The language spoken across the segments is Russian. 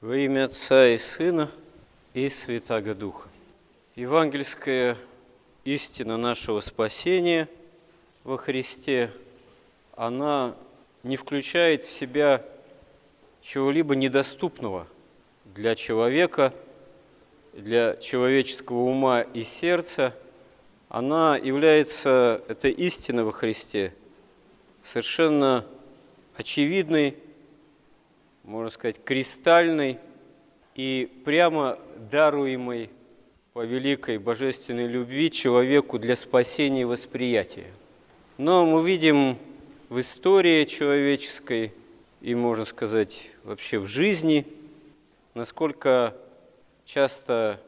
Во имя Отца и Сына и Святаго Духа. Евангельская истина нашего спасения во Христе, она не включает в себя чего-либо недоступного для человека, для человеческого ума и сердца. Она является, эта истина во Христе, совершенно очевидной, можно сказать, кристальной и прямо даруемой по великой божественной любви человеку для спасения и восприятия. Но мы видим в истории человеческой и, можно сказать, вообще в жизни, насколько часто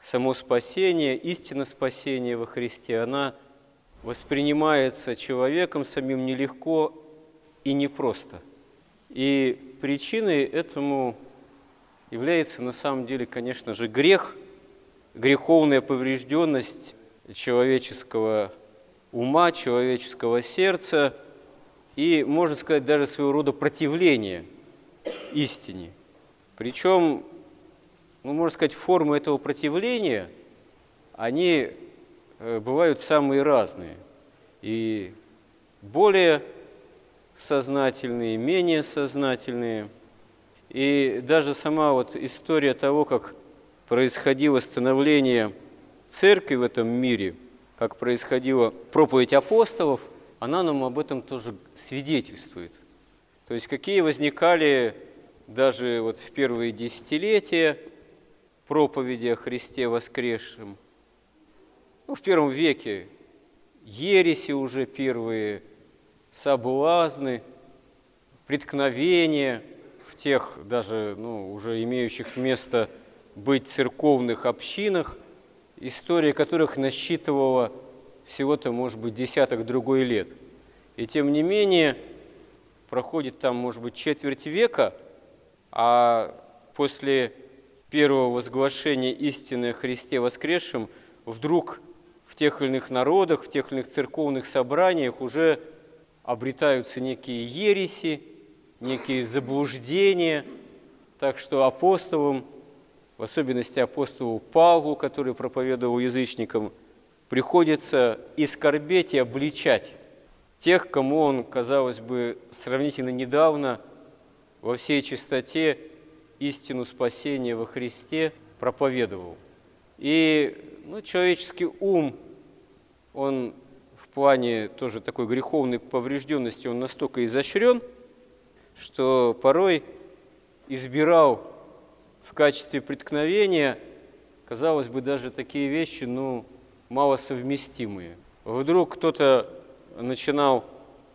само спасение, истина спасения во Христе, она воспринимается человеком самим нелегко и непросто. И причиной этому является на самом деле, конечно же, грех, греховная поврежденность человеческого ума, человеческого сердца и, можно сказать, даже своего рода противление истине. Причем, ну, можно сказать, формы этого противления, они э, бывают самые разные. И более сознательные, менее сознательные. И даже сама вот история того, как происходило становление церкви в этом мире, как происходила проповедь апостолов, она нам об этом тоже свидетельствует. То есть какие возникали даже вот в первые десятилетия проповеди о Христе воскресшем. Ну, в первом веке ереси уже первые – соблазны, преткновения в тех даже ну, уже имеющих место быть церковных общинах, история которых насчитывала всего-то, может быть, десяток другой лет. И тем не менее, проходит там, может быть, четверть века, а после первого возглашения истины о Христе воскресшем вдруг в тех или иных народах, в тех или иных церковных собраниях уже обретаются некие ереси, некие заблуждения. Так что апостолам, в особенности апостолу Павлу, который проповедовал язычникам, приходится и скорбеть, и обличать тех, кому он, казалось бы, сравнительно недавно во всей чистоте истину спасения во Христе проповедовал. И ну, человеческий ум, он плане тоже такой греховной поврежденности он настолько изощрен, что порой избирал в качестве преткновения, казалось бы, даже такие вещи, ну, малосовместимые. Вдруг кто-то начинал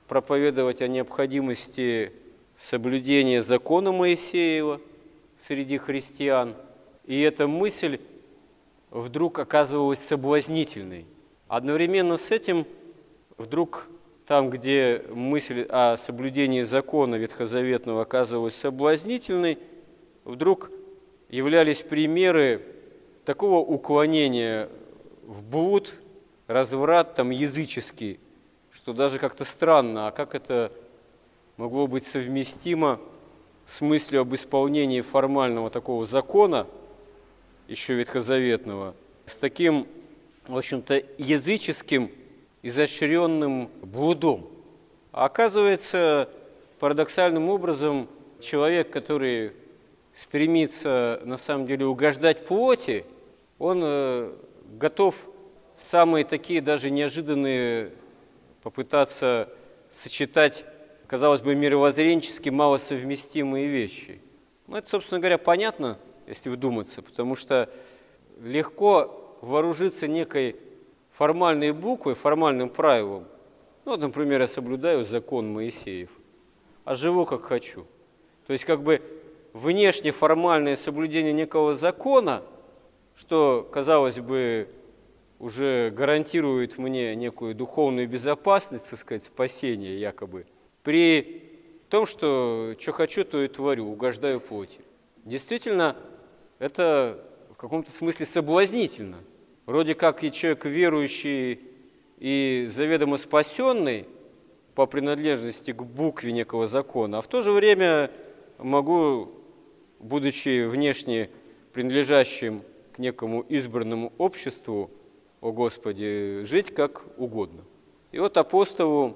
проповедовать о необходимости соблюдения закона Моисеева среди христиан, и эта мысль вдруг оказывалась соблазнительной. Одновременно с этим вдруг там, где мысль о соблюдении закона ветхозаветного оказывалась соблазнительной, вдруг являлись примеры такого уклонения в блуд, разврат там языческий, что даже как-то странно, а как это могло быть совместимо с мыслью об исполнении формального такого закона, еще ветхозаветного, с таким, в общем-то, языческим изощренным блудом. А оказывается, парадоксальным образом, человек, который стремится на самом деле угождать плоти, он э, готов в самые такие даже неожиданные попытаться сочетать, казалось бы, мировоззренчески малосовместимые вещи. Ну, это, собственно говоря, понятно, если вдуматься, потому что легко вооружиться некой формальной буквой, формальным правилом. Ну, вот, например, я соблюдаю закон Моисеев, а живу как хочу. То есть как бы внешне формальное соблюдение некого закона, что, казалось бы, уже гарантирует мне некую духовную безопасность, так сказать, спасение якобы, при том, что что хочу, то и творю, угождаю плоти. Действительно, это в каком-то смысле соблазнительно – Вроде как и человек верующий и заведомо спасенный по принадлежности к букве некого закона, а в то же время могу будучи внешне принадлежащим к некому избранному обществу, о Господи, жить как угодно. И вот апостолу,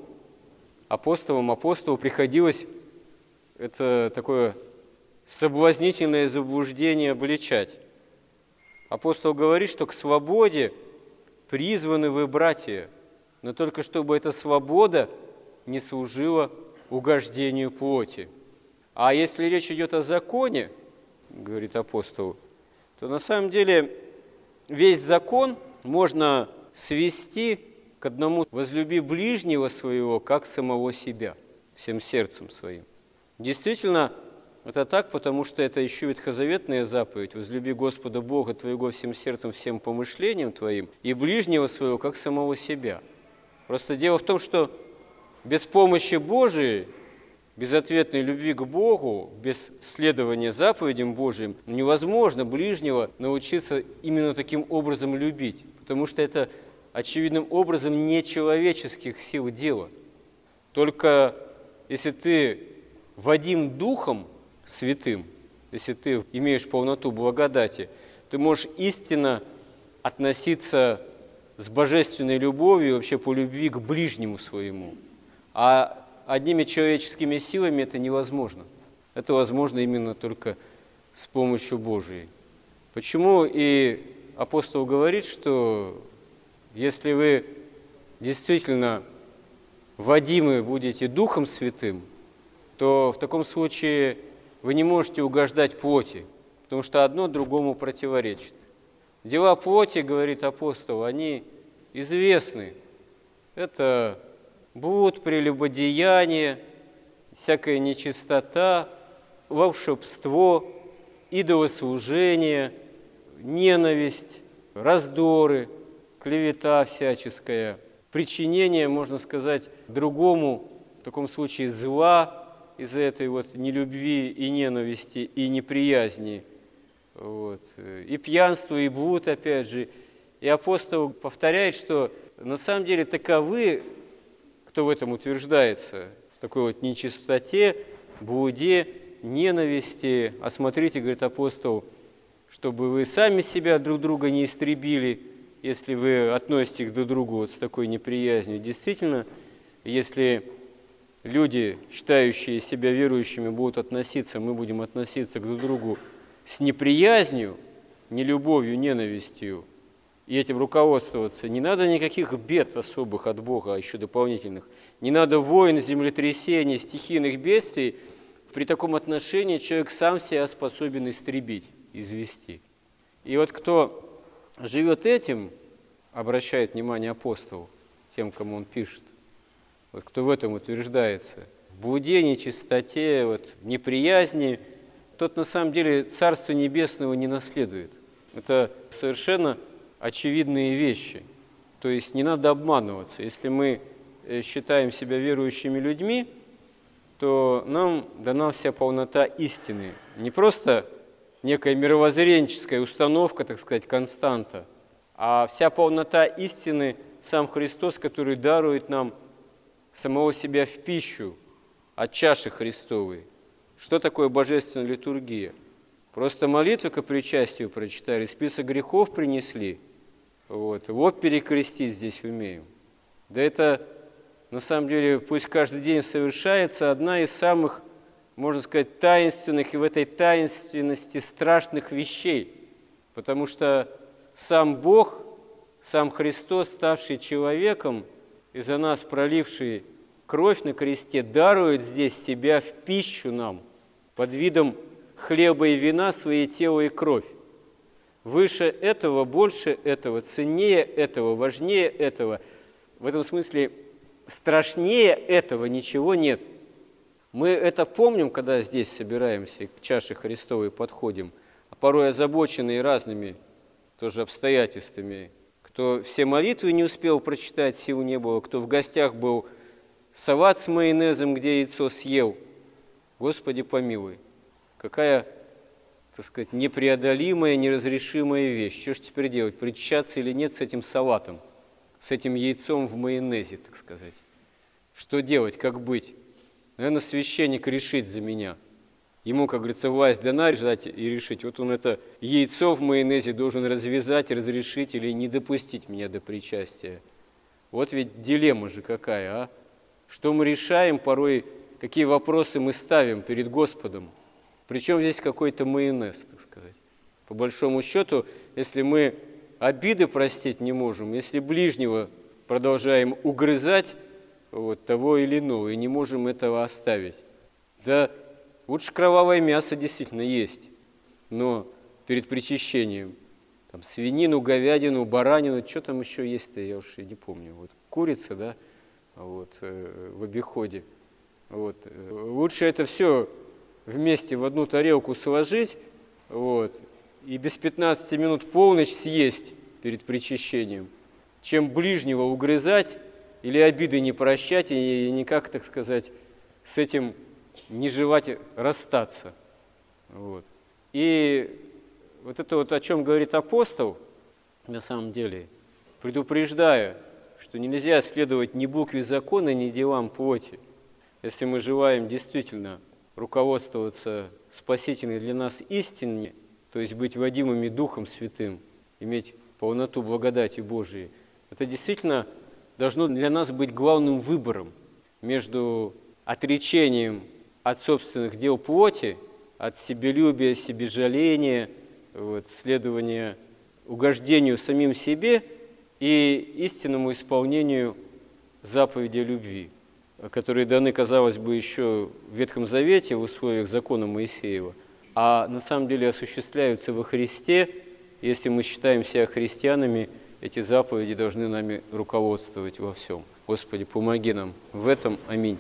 апостолам, апостолу приходилось это такое соблазнительное заблуждение обличать. Апостол говорит, что к свободе призваны вы, братья, но только чтобы эта свобода не служила угождению плоти. А если речь идет о законе, говорит апостол, то на самом деле весь закон можно свести к одному «возлюби ближнего своего, как самого себя, всем сердцем своим». Действительно, это так, потому что это еще ветхозаветная заповедь «возлюби Господа Бога твоего всем сердцем, всем помышлением твоим и ближнего своего, как самого себя». Просто дело в том, что без помощи Божией, без ответной любви к Богу, без следования заповедям Божьим невозможно ближнего научиться именно таким образом любить, потому что это очевидным образом не человеческих сил дело. Только если ты Вадим Духом Святым, если ты имеешь полноту благодати, ты можешь истинно относиться с божественной любовью, вообще по любви к ближнему своему. А одними человеческими силами это невозможно. Это возможно именно только с помощью Божией. Почему и апостол говорит, что если вы действительно водимы будете Духом Святым, то в таком случае вы не можете угождать плоти, потому что одно другому противоречит. Дела плоти, говорит апостол, они известны. Это блуд, прелюбодеяние, всякая нечистота, волшебство, идолослужение, ненависть, раздоры, клевета всяческая, причинение, можно сказать, другому, в таком случае зла, из-за этой вот нелюбви и ненависти и неприязни. Вот. И пьянство, и блуд, опять же. И апостол повторяет, что на самом деле таковы, кто в этом утверждается, в такой вот нечистоте, блуде, ненависти. А смотрите, говорит апостол, чтобы вы сами себя друг друга не истребили, если вы относитесь друг к другу вот с такой неприязнью. Действительно, если люди, считающие себя верующими, будут относиться, мы будем относиться друг к другу с неприязнью, не любовью, ненавистью, и этим руководствоваться. Не надо никаких бед особых от Бога, а еще дополнительных. Не надо войн, землетрясений, стихийных бедствий. При таком отношении человек сам себя способен истребить, извести. И вот кто живет этим, обращает внимание апостол, тем, кому он пишет, вот кто в этом утверждается, в блуде, нечистоте, вот, неприязни, тот на самом деле Царство Небесного не наследует. Это совершенно очевидные вещи. То есть не надо обманываться. Если мы э, считаем себя верующими людьми, то нам дана вся полнота истины. Не просто некая мировоззренческая установка, так сказать, константа, а вся полнота истины сам Христос, который дарует нам самого себя в пищу от чаши Христовой. Что такое божественная литургия? Просто молитвы к причастию прочитали, список грехов принесли. Вот, вот перекрестить здесь умеем. Да это, на самом деле, пусть каждый день совершается одна из самых, можно сказать, таинственных и в этой таинственности страшных вещей. Потому что сам Бог, сам Христос, ставший человеком – и за нас проливший кровь на кресте, дарует здесь себя в пищу нам под видом хлеба и вина свои тело и кровь. Выше этого, больше этого, ценнее этого, важнее этого, в этом смысле страшнее этого ничего нет. Мы это помним, когда здесь собираемся, к чаше Христовой подходим, а порой озабоченные разными тоже обстоятельствами, кто все молитвы не успел прочитать, сил не было, кто в гостях был, салат с майонезом, где яйцо съел. Господи, помилуй, какая, так сказать, непреодолимая, неразрешимая вещь. Что же теперь делать, причащаться или нет с этим салатом, с этим яйцом в майонезе, так сказать? Что делать, как быть? Наверное, священник решит за меня. Ему, как говорится, власть дана решать и решить. Вот он это яйцо в майонезе должен развязать, разрешить или не допустить меня до причастия. Вот ведь дилемма же какая, а? Что мы решаем порой, какие вопросы мы ставим перед Господом. Причем здесь какой-то майонез, так сказать. По большому счету, если мы обиды простить не можем, если ближнего продолжаем угрызать вот, того или иного, и не можем этого оставить. Да лучше кровавое мясо действительно есть, но перед причащением там, свинину, говядину, баранину, что там еще есть-то, я уж и не помню. Вот курица, да, вот, э, в обиходе. Вот. Лучше это все вместе в одну тарелку сложить, вот, и без 15 минут полночь съесть перед причащением, чем ближнего угрызать или обиды не прощать и никак, так сказать, с этим не желать расстаться. Вот. И вот это вот о чем говорит апостол, на самом деле, предупреждая, что нельзя следовать ни букве закона, ни делам плоти. Если мы желаем действительно руководствоваться спасительной для нас истиной, то есть быть водимыми Духом Святым, иметь полноту благодати Божией, это действительно должно для нас быть главным выбором между отречением от собственных дел плоти, от себелюбия, себежаления, вот, следования угождению самим себе и истинному исполнению заповеди любви, которые даны, казалось бы, еще в Ветхом Завете в условиях закона Моисеева, а на самом деле осуществляются во Христе. Если мы считаем себя христианами, эти заповеди должны нами руководствовать во всем. Господи, помоги нам в этом. Аминь.